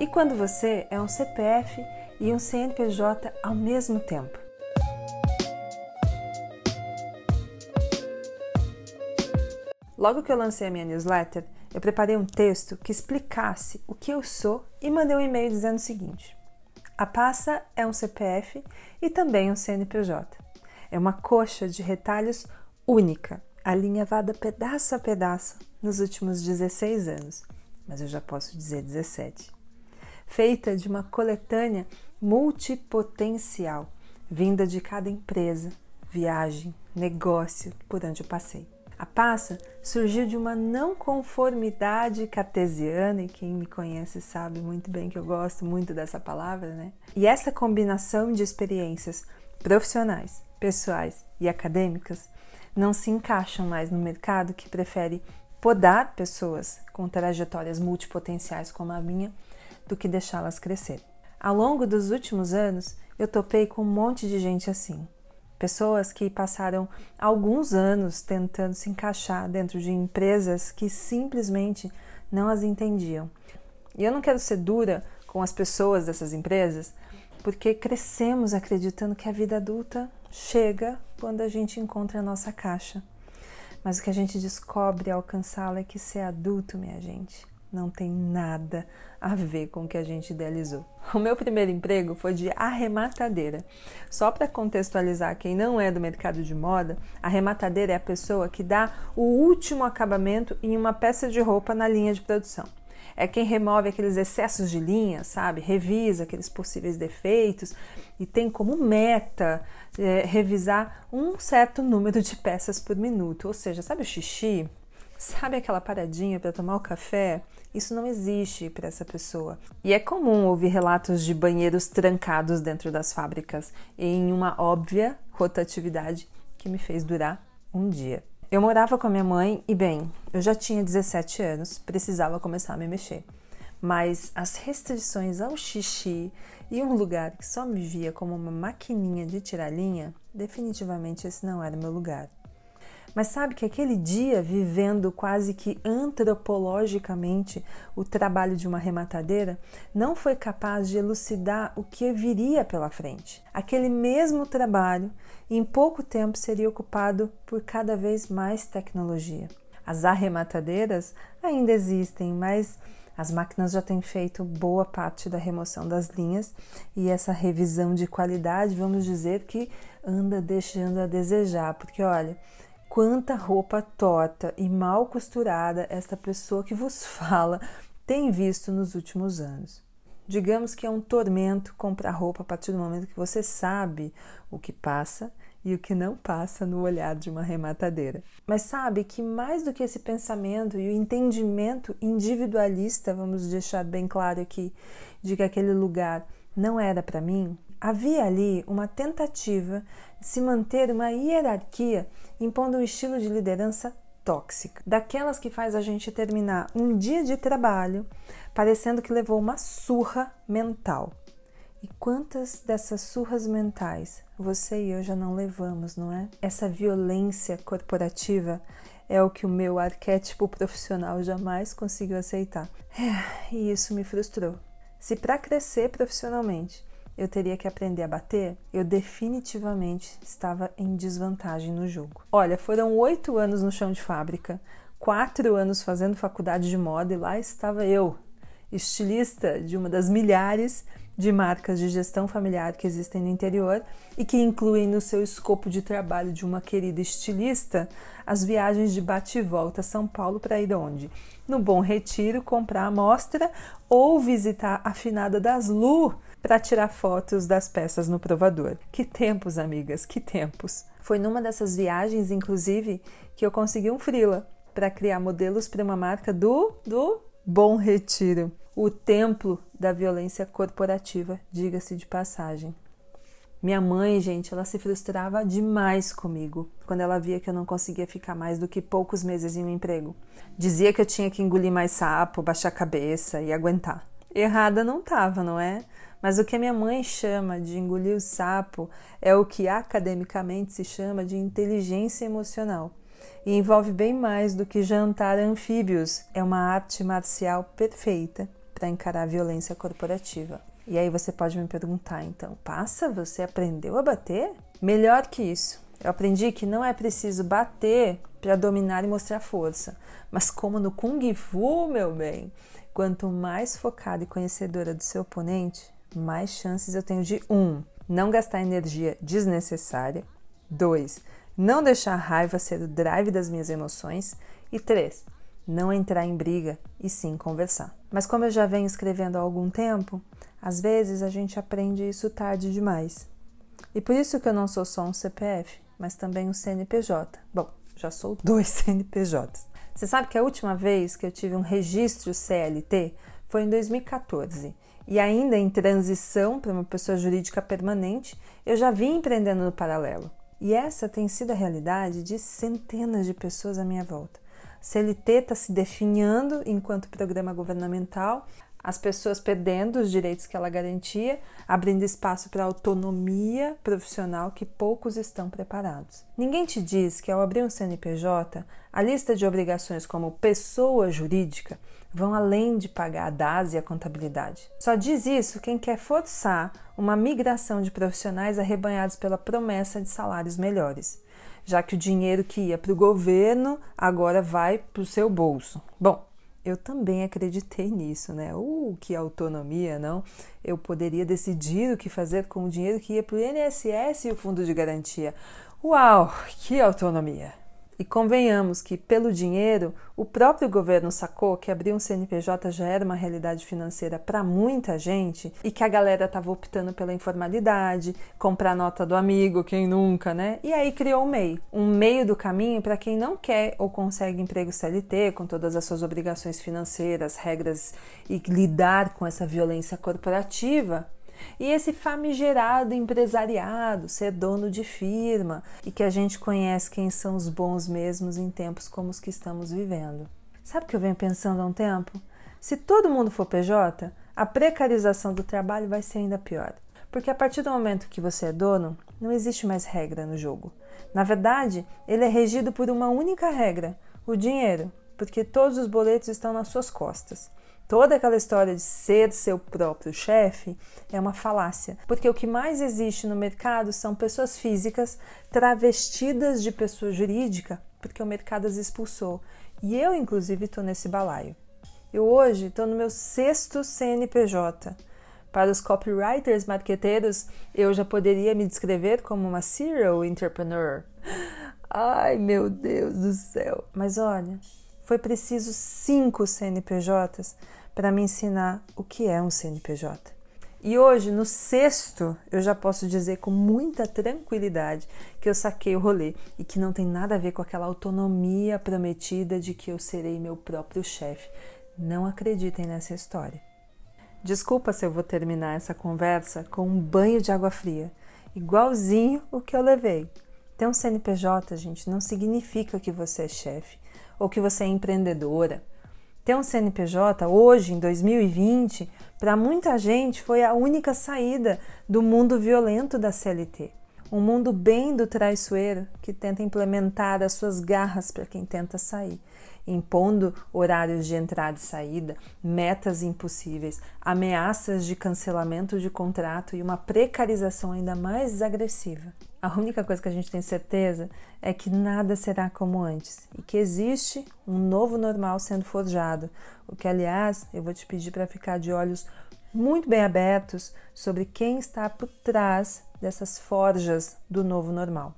E quando você é um CPF e um CNPJ ao mesmo tempo? Logo que eu lancei a minha newsletter, eu preparei um texto que explicasse o que eu sou e mandei um e-mail dizendo o seguinte: A passa é um CPF e também um CNPJ. É uma coxa de retalhos única, alinhavada pedaço a pedaço nos últimos 16 anos, mas eu já posso dizer 17. Feita de uma coletânea multipotencial, vinda de cada empresa, viagem, negócio por onde eu passei. A passa surgiu de uma não conformidade cartesiana, e quem me conhece sabe muito bem que eu gosto muito dessa palavra, né? E essa combinação de experiências profissionais, pessoais e acadêmicas não se encaixam mais no mercado que prefere podar pessoas com trajetórias multipotenciais como a minha do que deixá-las crescer. Ao longo dos últimos anos, eu topei com um monte de gente assim Pessoas que passaram alguns anos tentando se encaixar dentro de empresas que simplesmente não as entendiam. E eu não quero ser dura com as pessoas dessas empresas, porque crescemos acreditando que a vida adulta chega quando a gente encontra a nossa caixa. Mas o que a gente descobre ao alcançá-la é que ser adulto, minha gente, não tem nada a ver com o que a gente idealizou. O meu primeiro emprego foi de arrematadeira. Só para contextualizar quem não é do mercado de moda, arrematadeira é a pessoa que dá o último acabamento em uma peça de roupa na linha de produção. É quem remove aqueles excessos de linha, sabe? Revisa aqueles possíveis defeitos e tem como meta é, revisar um certo número de peças por minuto. Ou seja, sabe o xixi? Sabe aquela paradinha para tomar o café? Isso não existe para essa pessoa. E é comum ouvir relatos de banheiros trancados dentro das fábricas em uma óbvia rotatividade que me fez durar um dia. Eu morava com a minha mãe e, bem, eu já tinha 17 anos, precisava começar a me mexer. Mas as restrições ao xixi e um lugar que só me via como uma maquininha de tirar linha, definitivamente esse não era meu lugar. Mas sabe que aquele dia, vivendo quase que antropologicamente o trabalho de uma rematadeira, não foi capaz de elucidar o que viria pela frente. Aquele mesmo trabalho, em pouco tempo, seria ocupado por cada vez mais tecnologia. As arrematadeiras ainda existem, mas as máquinas já têm feito boa parte da remoção das linhas e essa revisão de qualidade, vamos dizer que anda deixando a desejar, porque olha, quanta roupa torta e mal costurada esta pessoa que vos fala tem visto nos últimos anos. Digamos que é um tormento comprar roupa a partir do momento que você sabe o que passa e o que não passa no olhar de uma rematadeira. Mas sabe que mais do que esse pensamento e o entendimento individualista, vamos deixar bem claro aqui, de que aquele lugar não era para mim, havia ali uma tentativa de se manter uma hierarquia impondo um estilo de liderança tóxica, daquelas que faz a gente terminar um dia de trabalho parecendo que levou uma surra mental. E quantas dessas surras mentais você e eu já não levamos, não é? Essa violência corporativa é o que o meu arquétipo profissional jamais conseguiu aceitar. É, e isso me frustrou. Se para crescer profissionalmente eu teria que aprender a bater, eu definitivamente estava em desvantagem no jogo. Olha, foram oito anos no chão de fábrica, quatro anos fazendo faculdade de moda e lá estava eu, estilista de uma das milhares de marcas de gestão familiar que existem no interior e que incluem no seu escopo de trabalho de uma querida estilista as viagens de bate e volta a São Paulo para ir onde? No Bom Retiro comprar amostra ou visitar a finada das Lu para tirar fotos das peças no provador. Que tempos, amigas, que tempos! Foi numa dessas viagens, inclusive, que eu consegui um frila para criar modelos para uma marca do do Bom Retiro, o templo da violência corporativa, diga-se de passagem. Minha mãe, gente, ela se frustrava demais comigo quando ela via que eu não conseguia ficar mais do que poucos meses em um emprego. Dizia que eu tinha que engolir mais sapo, baixar a cabeça e aguentar. Errada não estava, não é? Mas o que minha mãe chama de engolir o sapo é o que academicamente se chama de inteligência emocional. E envolve bem mais do que jantar anfíbios. É uma arte marcial perfeita para encarar a violência corporativa. E aí você pode me perguntar, então, passa, você aprendeu a bater? Melhor que isso. Eu aprendi que não é preciso bater para dominar e mostrar força, mas como no Kung Fu, meu bem, quanto mais focada e conhecedora do seu oponente, mais chances eu tenho de 1. Um, não gastar energia desnecessária. 2. Não deixar a raiva ser o drive das minhas emoções. E 3. Não entrar em briga e sim conversar. Mas como eu já venho escrevendo há algum tempo, às vezes a gente aprende isso tarde demais. E por isso que eu não sou só um CPF, mas também um CNPJ. Bom, já sou dois CNPJs. Você sabe que a última vez que eu tive um registro CLT foi em 2014 e ainda em transição para uma pessoa jurídica permanente, eu já vim empreendendo no paralelo. E essa tem sido a realidade de centenas de pessoas à minha volta. CLT está se definhando enquanto programa governamental, as pessoas perdendo os direitos que ela garantia, abrindo espaço para autonomia profissional que poucos estão preparados. Ninguém te diz que ao abrir um CNPJ, a lista de obrigações como pessoa jurídica vão além de pagar a DAS e a contabilidade. Só diz isso quem quer forçar uma migração de profissionais arrebanhados pela promessa de salários melhores, já que o dinheiro que ia para o governo agora vai para o seu bolso. Bom, eu também acreditei nisso, né? Uh, que autonomia, não? Eu poderia decidir o que fazer com o dinheiro que ia para o INSS e o Fundo de Garantia. Uau, que autonomia! E convenhamos que, pelo dinheiro, o próprio governo sacou que abrir um CNPJ já era uma realidade financeira para muita gente e que a galera estava optando pela informalidade, comprar nota do amigo, quem nunca, né? E aí criou o MEI um meio do caminho para quem não quer ou consegue emprego CLT, com todas as suas obrigações financeiras, regras e lidar com essa violência corporativa e esse famigerado empresariado, ser dono de firma e que a gente conhece quem são os bons mesmos em tempos como os que estamos vivendo. Sabe o que eu venho pensando há um tempo? Se todo mundo for PJ, a precarização do trabalho vai ser ainda pior. Porque a partir do momento que você é dono, não existe mais regra no jogo. Na verdade, ele é regido por uma única regra: o dinheiro, porque todos os boletos estão nas suas costas. Toda aquela história de ser seu próprio chefe é uma falácia, porque o que mais existe no mercado são pessoas físicas travestidas de pessoa jurídica, porque o mercado as expulsou. E eu, inclusive, estou nesse balaio. Eu hoje estou no meu sexto CNPJ. Para os copywriters marqueteiros, eu já poderia me descrever como uma serial entrepreneur. Ai, meu Deus do céu! Mas olha, foi preciso cinco CNPJs para me ensinar o que é um CNPJ. E hoje, no sexto, eu já posso dizer com muita tranquilidade que eu saquei o rolê e que não tem nada a ver com aquela autonomia prometida de que eu serei meu próprio chefe. Não acreditem nessa história. Desculpa se eu vou terminar essa conversa com um banho de água fria, igualzinho o que eu levei. Ter um CNPJ, gente, não significa que você é chefe ou que você é empreendedora ter um CNPJ hoje, em 2020, para muita gente foi a única saída do mundo violento da CLT. Um mundo bem do traiçoeiro que tenta implementar as suas garras para quem tenta sair impondo horários de entrada e saída, metas impossíveis, ameaças de cancelamento de contrato e uma precarização ainda mais agressiva. A única coisa que a gente tem certeza é que nada será como antes e que existe um novo normal sendo forjado. O que, aliás, eu vou te pedir para ficar de olhos muito bem abertos sobre quem está por trás dessas forjas do novo normal.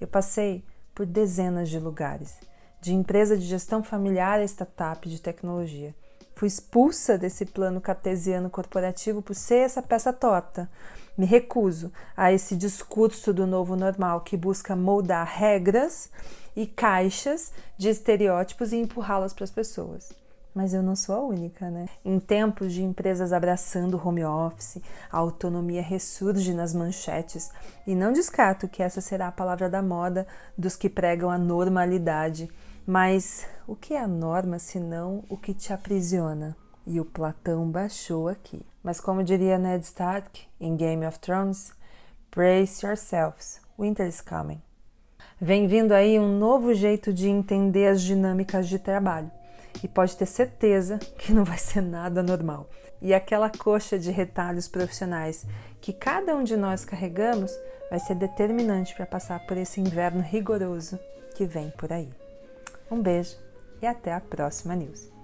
Eu passei por dezenas de lugares de empresa de gestão familiar a startup de tecnologia. Fui expulsa desse plano cartesiano corporativo por ser essa peça torta. Me recuso a esse discurso do novo normal que busca moldar regras e caixas de estereótipos e empurrá-las para as pessoas. Mas eu não sou a única, né? Em tempos de empresas abraçando home office, a autonomia ressurge nas manchetes e não descarto que essa será a palavra da moda dos que pregam a normalidade mas o que é a norma senão o que te aprisiona? E o Platão baixou aqui. Mas como diria Ned Stark em Game of Thrones, brace yourselves, winter is coming. Vem vindo aí um novo jeito de entender as dinâmicas de trabalho. e pode ter certeza que não vai ser nada normal. E aquela coxa de retalhos profissionais que cada um de nós carregamos vai ser determinante para passar por esse inverno rigoroso que vem por aí. Um beijo e até a próxima news.